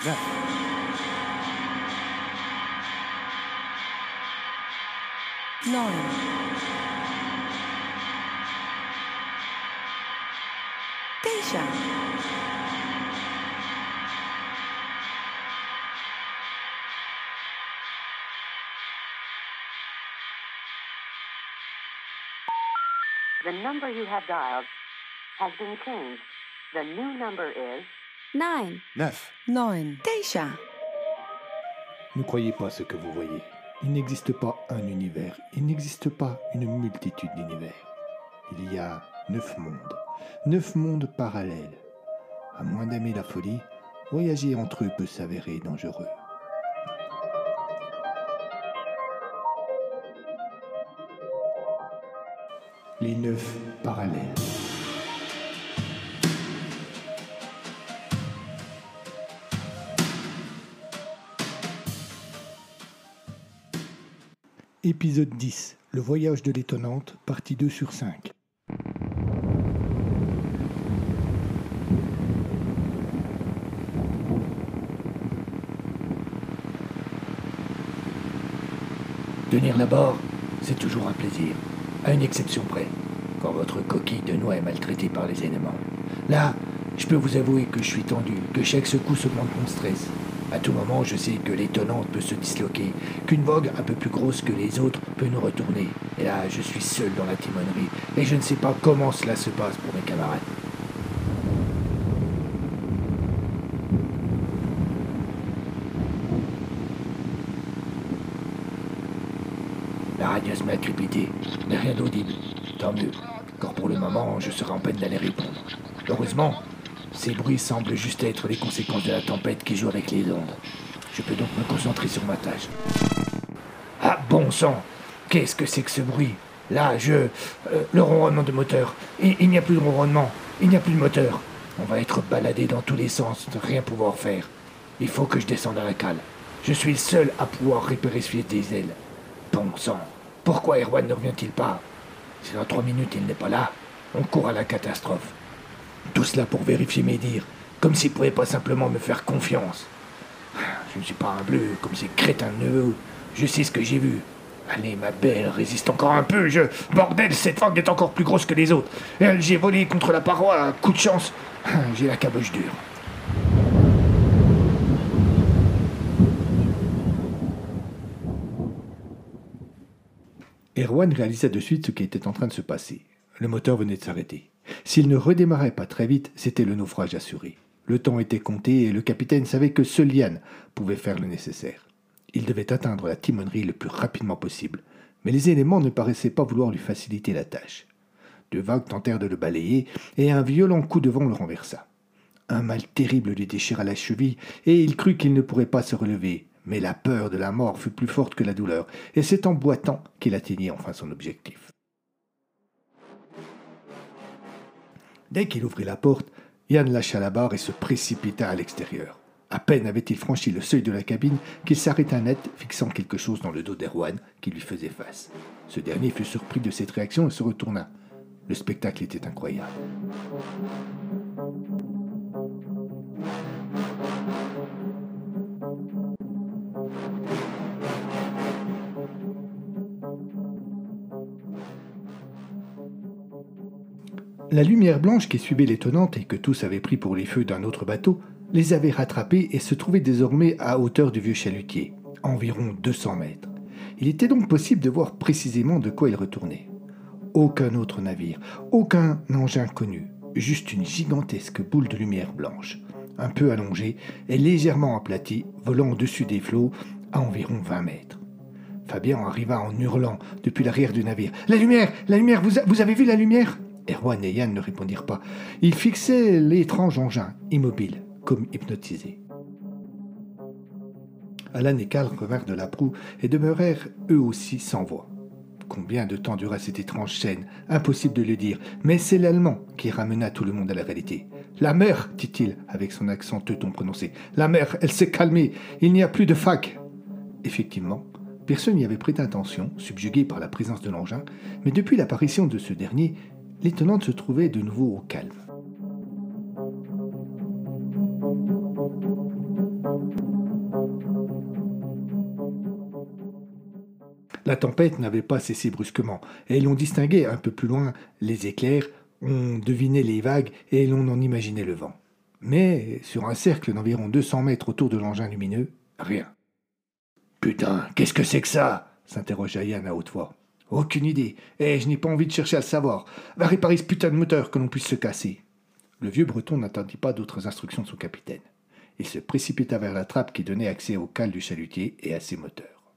Nine. Geisha. The number you have dialed has been changed. The new number is Nine. Neuf. Nine. Geisha. Ne croyez pas ce que vous voyez. Il n'existe pas un univers, il n'existe pas une multitude d'univers. Il y a neuf mondes, neuf mondes parallèles. À moins d'aimer la folie, voyager entre eux peut s'avérer dangereux. Les neuf parallèles. Épisode 10. Le voyage de l'étonnante, partie 2 sur 5. Tenir la barre, c'est toujours un plaisir, à une exception près, quand votre coquille de noix est maltraitée par les éléments. Là, je peux vous avouer que je suis tendu, que chaque secousse augmente mon stress. À tout moment, je sais que l'étonnante peut se disloquer, qu'une vogue un peu plus grosse que les autres peut nous retourner. Et là, je suis seul dans la timonerie, et je ne sais pas comment cela se passe pour mes camarades. La radieuse m'a crépité, mais rien d'audible. Tant mieux, car pour le moment, je serai en peine d'aller répondre. Heureusement, ces bruits semblent juste être les conséquences de la tempête qui joue avec les ondes. Je peux donc me concentrer sur ma tâche. Ah bon sang Qu'est-ce que c'est que ce bruit? Là, je... euh, le ronronnement de moteur. Il, il n'y a plus de ronronnement. Il n'y a plus de moteur. On va être baladé dans tous les sens, rien pouvoir faire. Il faut que je descende à la cale. Je suis le seul à pouvoir repérer ce des ailes. Bon sang, pourquoi Erwan ne revient-il pas? Si dans trois minutes il n'est pas là, on court à la catastrophe. Tout cela pour vérifier mes dires, comme s'il pouvait pas simplement me faire confiance. Je ne suis pas un bleu comme ces crétins de neveux. Je sais ce que j'ai vu. Allez, ma belle, résiste encore un peu. Je. Bordel, cette vague est encore plus grosse que les autres. J'ai volé contre la paroi, coup de chance. J'ai la caboche dure. Erwan réalisa de suite ce qui était en train de se passer. Le moteur venait de s'arrêter. S'il ne redémarrait pas très vite, c'était le naufrage assuré. Le temps était compté et le capitaine savait que seul Yann pouvait faire le nécessaire. Il devait atteindre la timonerie le plus rapidement possible, mais les éléments ne paraissaient pas vouloir lui faciliter la tâche. Deux vagues tentèrent de le balayer et un violent coup de vent le renversa. Un mal terrible lui déchira la cheville et il crut qu'il ne pourrait pas se relever, mais la peur de la mort fut plus forte que la douleur, et c'est en boitant qu'il atteignit enfin son objectif. Dès qu'il ouvrit la porte, Yann lâcha la barre et se précipita à l'extérieur. À peine avait-il franchi le seuil de la cabine qu'il s'arrêta net, fixant quelque chose dans le dos d'Erwan qui lui faisait face. Ce dernier fut surpris de cette réaction et se retourna. Le spectacle était incroyable. La lumière blanche qui suivait l'étonnante et que tous avaient pris pour les feux d'un autre bateau les avait rattrapés et se trouvait désormais à hauteur du vieux chalutier, environ 200 mètres. Il était donc possible de voir précisément de quoi il retournait. Aucun autre navire, aucun engin connu, juste une gigantesque boule de lumière blanche, un peu allongée et légèrement aplatie, volant au-dessus des flots à environ 20 mètres. Fabien arriva en hurlant depuis l'arrière du navire. La lumière La lumière vous, avez vu la lumière? Erwan et Yann ne répondirent pas. Ils fixaient l'étrange engin, immobile, comme hypnotisés. Alan et Karl revinrent de la proue et demeurèrent eux aussi sans voix. Combien de temps dura cette étrange scène? Impossible de le dire, mais c'est l'Allemand qui ramena tout le monde à la réalité. La mer, dit-il avec son accent teuton prononcé. La mer, elle s'est calmée, il n'y a plus de fac. Effectivement, personne n'y avait prêté attention, subjugué par la présence de l'engin, mais depuis l'apparition de ce dernier, l'étonnante se trouvait de nouveau au calme. La tempête n'avait pas cessé brusquement, et l'on distinguait un peu plus loin les éclairs, on devinait les vagues et l'on en imaginait le vent. Mais sur un cercle d'environ 200 mètres autour de l'engin lumineux, rien. Putain, qu'est-ce que c'est que ça? s'interrogea Yann à haute voix. Aucune idée, et je n'ai pas envie de chercher à le savoir. Va réparer ce putain de moteur que l'on puisse se casser. Le vieux breton n'attendit pas d'autres instructions de son capitaine. Il se précipita vers la trappe qui donnait accès au cale du chalutier et à ses moteurs.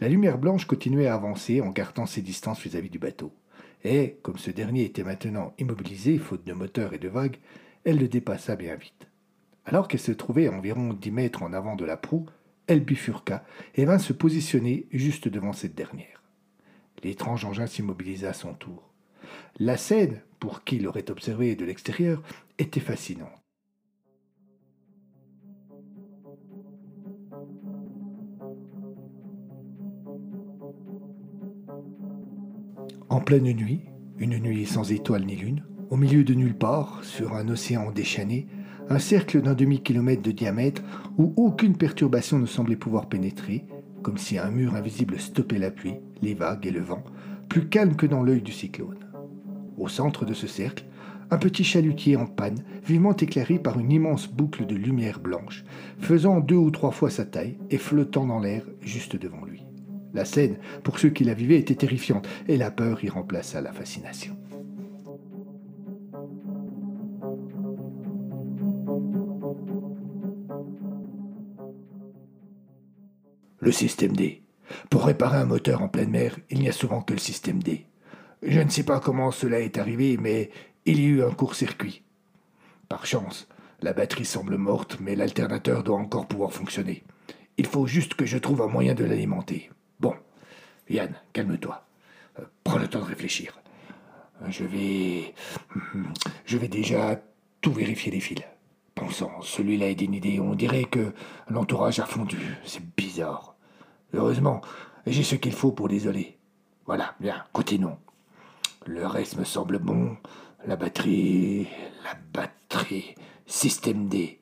La lumière blanche continuait à avancer en gardant ses distances vis-à-vis du bateau. Et, comme ce dernier était maintenant immobilisé, faute de moteur et de vagues, elle le dépassa bien vite. Alors qu'elle se trouvait environ dix mètres en avant de la proue, elle bifurqua et vint se positionner juste devant cette dernière. L'étrange engin s'immobilisa à son tour. La scène, pour qui l'aurait observé de l'extérieur, était fascinante. En pleine nuit, une nuit sans étoiles ni lune, au milieu de nulle part, sur un océan déchaîné, un cercle d'un demi-kilomètre de diamètre où aucune perturbation ne semblait pouvoir pénétrer, comme si un mur invisible stoppait la pluie, les vagues et le vent, plus calme que dans l'œil du cyclone. Au centre de ce cercle, un petit chalutier en panne, vivement éclairé par une immense boucle de lumière blanche, faisant deux ou trois fois sa taille et flottant dans l'air juste devant lui. La scène, pour ceux qui la vivaient, était terrifiante, et la peur y remplaça la fascination. Le système D. Pour réparer un moteur en pleine mer, il n'y a souvent que le système D. Je ne sais pas comment cela est arrivé, mais il y a eu un court-circuit. Par chance, la batterie semble morte, mais l'alternateur doit encore pouvoir fonctionner. Il faut juste que je trouve un moyen de l'alimenter. Bon, Yann, calme-toi. Euh, prends le temps de réfléchir. Je vais. Je vais déjà tout vérifier les fils. Pensant, celui-là est idée. On dirait que l'entourage a fondu. C'est bizarre. Heureusement, j'ai ce qu'il faut pour l'isoler. Voilà, bien, continuons. Le reste me semble bon. La batterie. La batterie. Système D.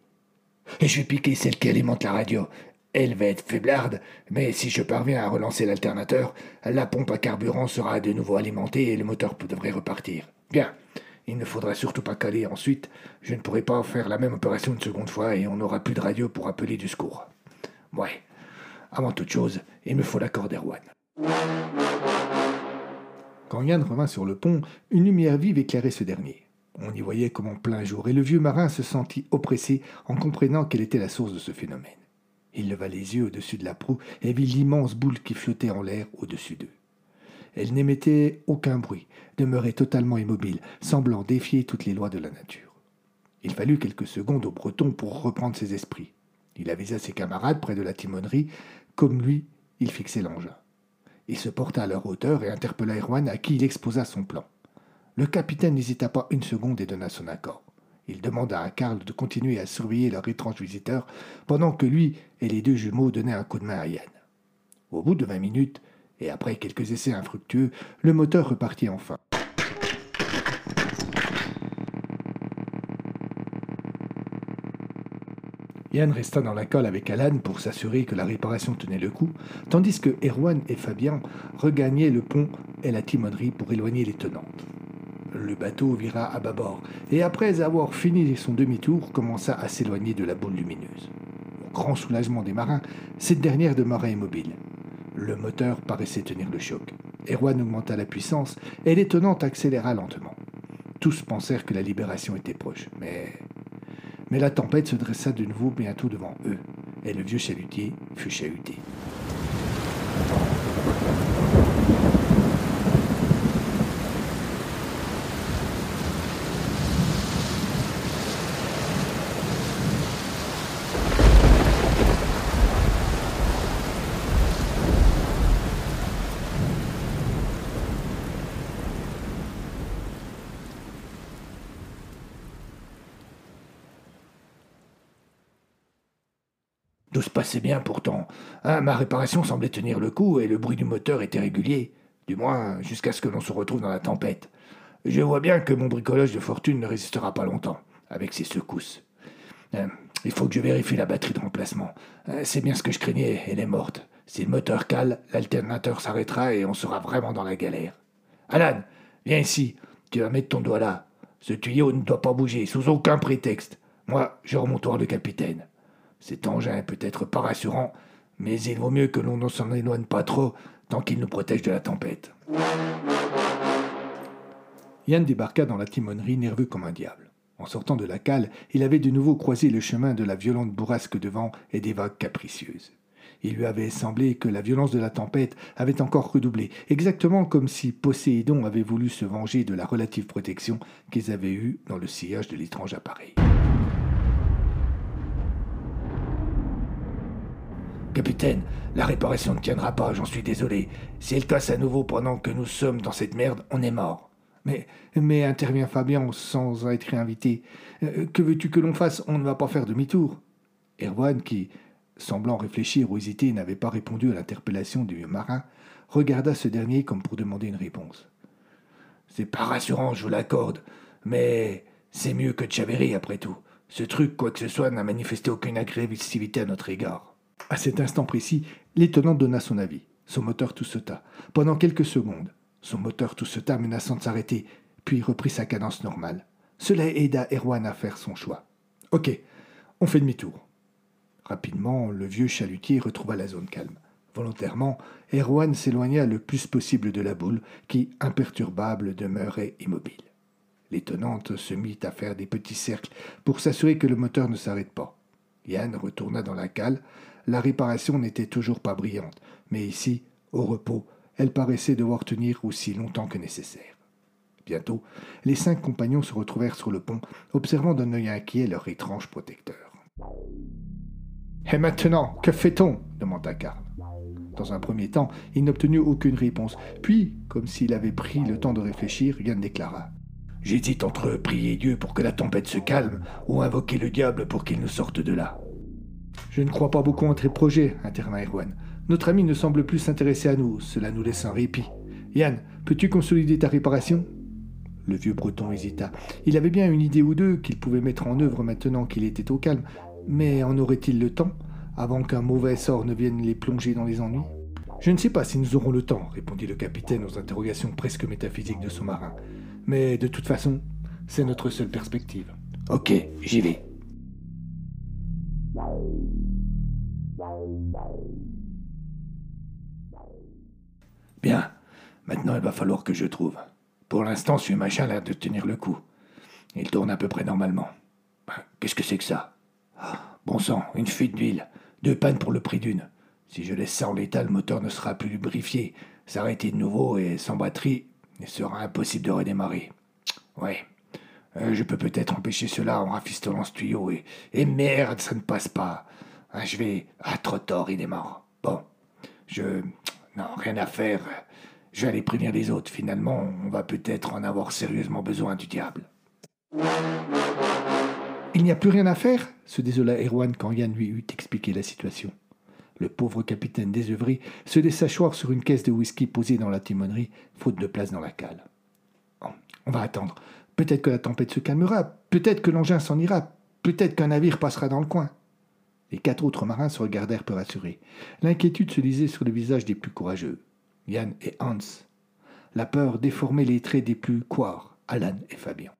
Et je vais piquer celle qui alimente la radio. Elle va être faiblarde, mais si je parviens à relancer l'alternateur, la pompe à carburant sera de nouveau alimentée et le moteur devrait repartir. Bien. Il ne faudra surtout pas caler ensuite. Je ne pourrai pas faire la même opération une seconde fois et on n'aura plus de radio pour appeler du secours. Ouais. Avant toute chose, il me faut l'accord d'Erwan. Quand Yann revint sur le pont, une lumière vive éclairait ce dernier. On y voyait comme en plein jour, et le vieux marin se sentit oppressé en comprenant quelle était la source de ce phénomène. Il leva les yeux au-dessus de la proue et vit l'immense boule qui flottait en l'air au-dessus d'eux. Elle n'émettait aucun bruit, demeurait totalement immobile, semblant défier toutes les lois de la nature. Il fallut quelques secondes au breton pour reprendre ses esprits. Il avisa ses camarades près de la timonerie. Comme lui, il fixait l'engin. Il se porta à leur hauteur et interpella Erwan à qui il exposa son plan. Le capitaine n'hésita pas une seconde et donna son accord. Il demanda à Karl de continuer à surveiller leur étrange visiteur pendant que lui et les deux jumeaux donnaient un coup de main à Yann. Au bout de vingt minutes, et après quelques essais infructueux, le moteur repartit enfin. Yann resta dans la colle avec Alan pour s'assurer que la réparation tenait le coup, tandis que Erwan et Fabien regagnaient le pont et la timonerie pour éloigner les tenantes. Le bateau vira à bâbord, et après avoir fini son demi-tour, commença à s'éloigner de la boule lumineuse. Au grand soulagement des marins, cette dernière demeura immobile. Le moteur paraissait tenir le choc. Erwan augmenta la puissance, et l'étonnante accéléra lentement. Tous pensèrent que la libération était proche, mais mais la tempête se dressa de nouveau bientôt devant eux, et le vieux chalutier fut chahuté. Tout se passait bien pourtant. Hein, ma réparation semblait tenir le coup et le bruit du moteur était régulier. Du moins, jusqu'à ce que l'on se retrouve dans la tempête. Je vois bien que mon bricolage de fortune ne résistera pas longtemps, avec ces secousses. Hein, il faut que je vérifie la batterie de remplacement. Hein, c'est bien ce que je craignais, elle est morte. Si le moteur cale, l'alternateur s'arrêtera et on sera vraiment dans la galère. Alan, viens ici. Tu vas mettre ton doigt là. Ce tuyau ne doit pas bouger, sous aucun prétexte. Moi, je remonte voir le capitaine. Cet engin est peut-être pas rassurant, mais il vaut mieux que l'on ne s'en éloigne pas trop tant qu'il nous protège de la tempête. Yann débarqua dans la timonerie nerveux comme un diable. En sortant de la cale, il avait de nouveau croisé le chemin de la violente bourrasque de vent et des vagues capricieuses. Il lui avait semblé que la violence de la tempête avait encore redoublé, exactement comme si Poséidon avait voulu se venger de la relative protection qu'ils avaient eue dans le sillage de l'étrange appareil. Capitaine, la réparation ne tiendra pas, j'en suis désolé. Si elle casse à nouveau pendant que nous sommes dans cette merde, on est mort. Mais, mais, intervient Fabien sans être invité. Euh, que veux-tu que l'on fasse? On ne va pas faire demi-tour. Erwan, qui, semblant réfléchir ou hésiter, n'avait pas répondu à l'interpellation du vieux marin, regarda ce dernier comme pour demander une réponse. C'est pas rassurant, je vous l'accorde, mais c'est mieux que Chaveri après tout. Ce truc, quoi que ce soit, n'a manifesté aucune agressivité à notre égard. À cet instant précis, l'étonnant donna son avis. Son moteur tout sauta. Pendant quelques secondes, son moteur tout sauta menaçant de s'arrêter, puis reprit sa cadence normale. Cela aida Erwan à faire son choix. Ok, on fait demi-tour. Rapidement, le vieux chalutier retrouva la zone calme. Volontairement, Erwan s'éloigna le plus possible de la boule, qui, imperturbable, demeurait immobile. L'étonnante se mit à faire des petits cercles pour s'assurer que le moteur ne s'arrête pas. Yann retourna dans la cale. La réparation n'était toujours pas brillante, mais ici, au repos, elle paraissait devoir tenir aussi longtemps que nécessaire. Bientôt, les cinq compagnons se retrouvèrent sur le pont, observant d'un œil inquiet leur étrange protecteur. Et maintenant, que fait-on? demanda Karl. Dans un premier temps, il n'obtenut aucune réponse. Puis, comme s'il avait pris le temps de réfléchir, Yann déclara J'hésite entre prier Dieu pour que la tempête se calme ou invoquer le diable pour qu'il nous sorte de là. Je ne crois pas beaucoup en tes projets, intervint Erwan. Notre ami ne semble plus s'intéresser à nous, cela nous laisse un répit. Yann, peux-tu consolider ta réparation? Le vieux breton hésita. Il avait bien une idée ou deux qu'il pouvait mettre en œuvre maintenant qu'il était au calme, mais en aurait-il le temps, avant qu'un mauvais sort ne vienne les plonger dans les ennuis? Je ne sais pas si nous aurons le temps, répondit le capitaine aux interrogations presque métaphysiques de son marin. Mais de toute façon, c'est notre seule perspective. Ok, j'y vais. Bien, maintenant il va falloir que je trouve. Pour l'instant, ce machin a l'air de tenir le coup. Il tourne à peu près normalement. Ben, qu'est-ce que c'est que ça? Ah, Bon sang, une fuite d'huile. Deux pannes pour le prix d'une. Si je laisse ça en l'état, le moteur ne sera plus lubrifié, s'arrêter de nouveau et sans batterie, il sera impossible de redémarrer. Ouais. Euh, je peux peut-être empêcher cela en rafistolant ce tuyau et, et merde, ça ne passe pas. Ah, je vais. Ah, trop tard, il est mort. Bon. Je. Non, rien à faire. Je vais aller prévenir les autres. Finalement, on va peut-être en avoir sérieusement besoin du diable. Il n'y a plus rien à faire se désola Erwan quand Yann lui eut expliqué la situation. Le pauvre capitaine désœuvré se laissa choir sur une caisse de whisky posée dans la timonerie, faute de place dans la cale. on va attendre. Peut-être que la tempête se calmera, peut-être que l'engin s'en ira, peut-être qu'un navire passera dans le coin. Les quatre autres marins se regardèrent peu rassurés. L'inquiétude se lisait sur les visages des plus courageux, Yann et Hans. La peur déformait les traits des plus couards, Alan et Fabien.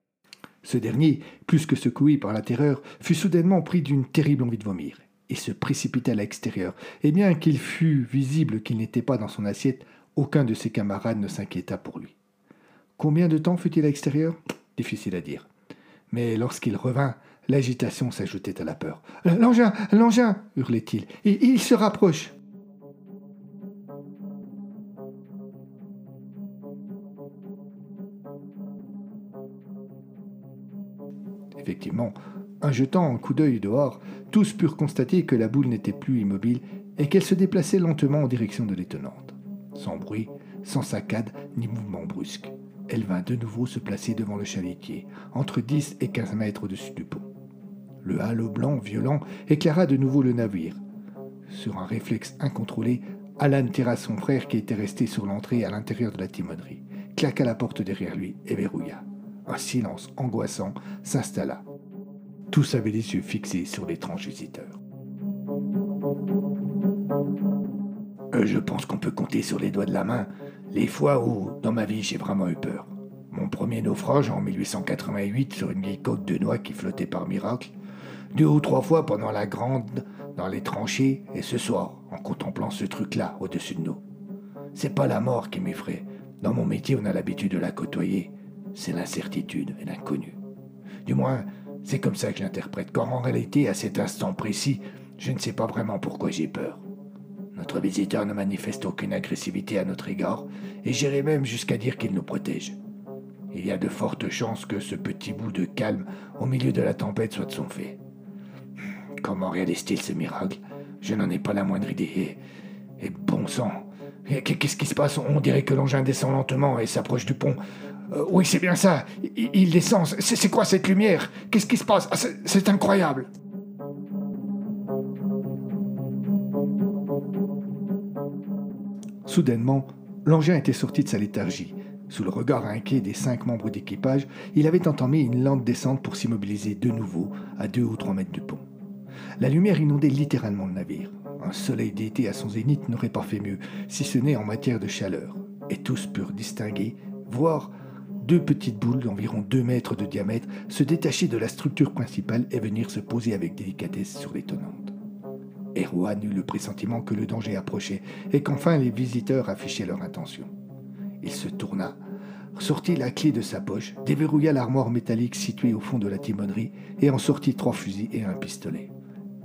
Ce dernier, plus que secoué par la terreur, fut soudainement pris d'une terrible envie de vomir et se précipita à l'extérieur. Et bien qu'il fût visible qu'il n'était pas dans son assiette, aucun de ses camarades ne s'inquiéta pour lui. Combien de temps fut-il à l'extérieur? Difficile à dire. Mais lorsqu'il revint, L'agitation s'ajoutait à la peur. L'engin L'engin hurlait-il. Il, se rapproche Effectivement, en jetant un coup d'œil dehors, tous purent constater que la boule n'était plus immobile et qu'elle se déplaçait lentement en direction de l'étonnante. Sans bruit, sans saccade ni mouvement brusque, elle vint de nouveau se placer devant le chalutier, entre 10 et 15 mètres au-dessus du pont. Le halo blanc violent éclaira de nouveau le navire. Sur un réflexe incontrôlé, Alan tira son frère qui était resté sur l'entrée à l'intérieur de la timonerie, claqua la porte derrière lui et verrouilla. Un silence angoissant s'installa. Tous avaient les yeux fixés sur l'étrange visiteur. Euh, je pense qu'on peut compter sur les doigts de la main les fois où, dans ma vie, j'ai vraiment eu peur. Mon premier naufrage en 1888 sur une vieille côte de noix qui flottait par miracle, deux ou trois fois pendant la grande dans les tranchées, et ce soir, en contemplant ce truc-là au-dessus de nous. C'est pas la mort qui m'effraie. Dans mon métier, on a l'habitude de la côtoyer. C'est l'incertitude et l'inconnu. Du moins, c'est comme ça que je l'interprète, car en réalité, à cet instant précis, je ne sais pas vraiment pourquoi j'ai peur. Notre visiteur ne manifeste aucune agressivité à notre égard, et j'irai même jusqu'à dire qu'il nous protège. Il y a de fortes chances que ce petit bout de calme au milieu de la tempête soit de son fait. Comment réalise-t-il ce miracle? Je n'en ai pas la moindre idée. Et, bon sang Qu'est-ce qui se passe? On dirait que l'engin descend lentement et s'approche du pont. Euh, oui, c'est bien ça. Il, descend. C'est quoi cette lumière? Qu'est-ce qui se passe? Ah, C'est incroyable. Soudainement, l'engin était sorti de sa léthargie. Sous le regard inquiet des cinq membres d'équipage, il avait entamé une lente descente pour s'immobiliser de nouveau à deux ou trois mètres du pont. La lumière inondait littéralement le navire. Un soleil d'été à son zénith n'aurait pas fait mieux, si ce n'est en matière de chaleur. Et tous purent distinguer, voir deux petites boules d'environ deux mètres de diamètre se détacher de la structure principale et venir se poser avec délicatesse sur l'étonnante. Erwan eut le pressentiment que le danger approchait et qu'enfin les visiteurs affichaient leur intention. Il se tourna, sortit la clé de sa poche, déverrouilla l'armoire métallique située au fond de la timonerie et en sortit trois fusils et un pistolet.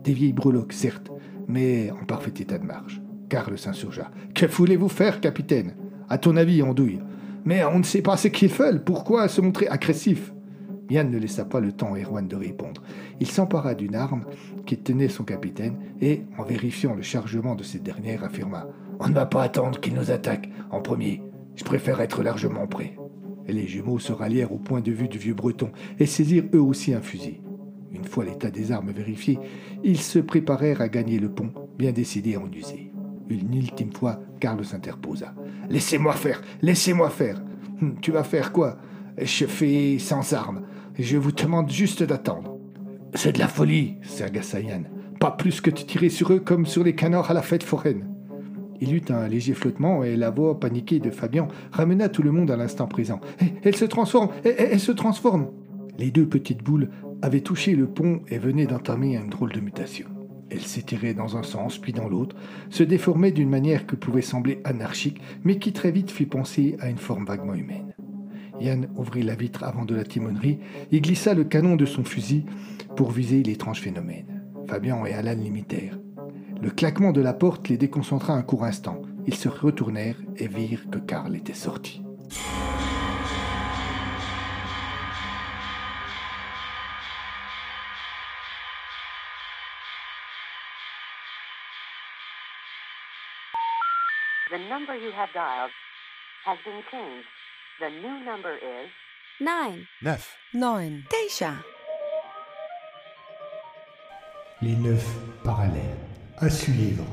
Des vieilles breloques, certes, mais en parfait état de marche. Karl s'insurgea. Que voulez-vous faire, capitaine? À ton avis, andouille. Mais on ne sait pas ce qu'ils veulent. Pourquoi se montrer agressif? Yann ne laissa pas le temps à Erwan de répondre. Il s'empara d'une arme qui tenait son capitaine et, en vérifiant le chargement de cette dernière, affirma On ne va pas attendre qu'il nous attaque en premier. Je préfère être largement prêt. Les jumeaux se rallièrent au point de vue du vieux breton et saisirent eux aussi un fusil. Une fois l'état des armes vérifié, ils se préparèrent à gagner le pont, bien décidés à en user. Une ultime fois, Karl s'interposa. Laissez-moi faire, laissez-moi faire. Tu vas faire quoi? Je fais sans armes. Je vous demande juste d'attendre. C'est de la folie, s'agaça Yann. Pas plus que de tirer sur eux comme sur les canards à la fête foraine. Il eut un léger flottement et la voix paniquée de Fabian ramena tout le monde à l'instant présent. Elle se transforme elle, elle se transforme Les deux petites boules avaient touché le pont et venaient d'entamer une drôle de mutation. Elles s'étiraient dans un sens puis dans l'autre, se déformaient d'une manière qui pouvait sembler anarchique, mais qui très vite fit penser à une forme vaguement humaine. Yann ouvrit la vitre avant de la timonerie et glissa le canon de son fusil pour viser l'étrange phénomène. Fabian et Alan l'imitèrent. Le claquement de la porte les déconcentra un court instant. Ils se retournèrent et virent que Karl était sorti. The new number is 9, 9, 9, Deja. Les neuf parallèles. À suivre.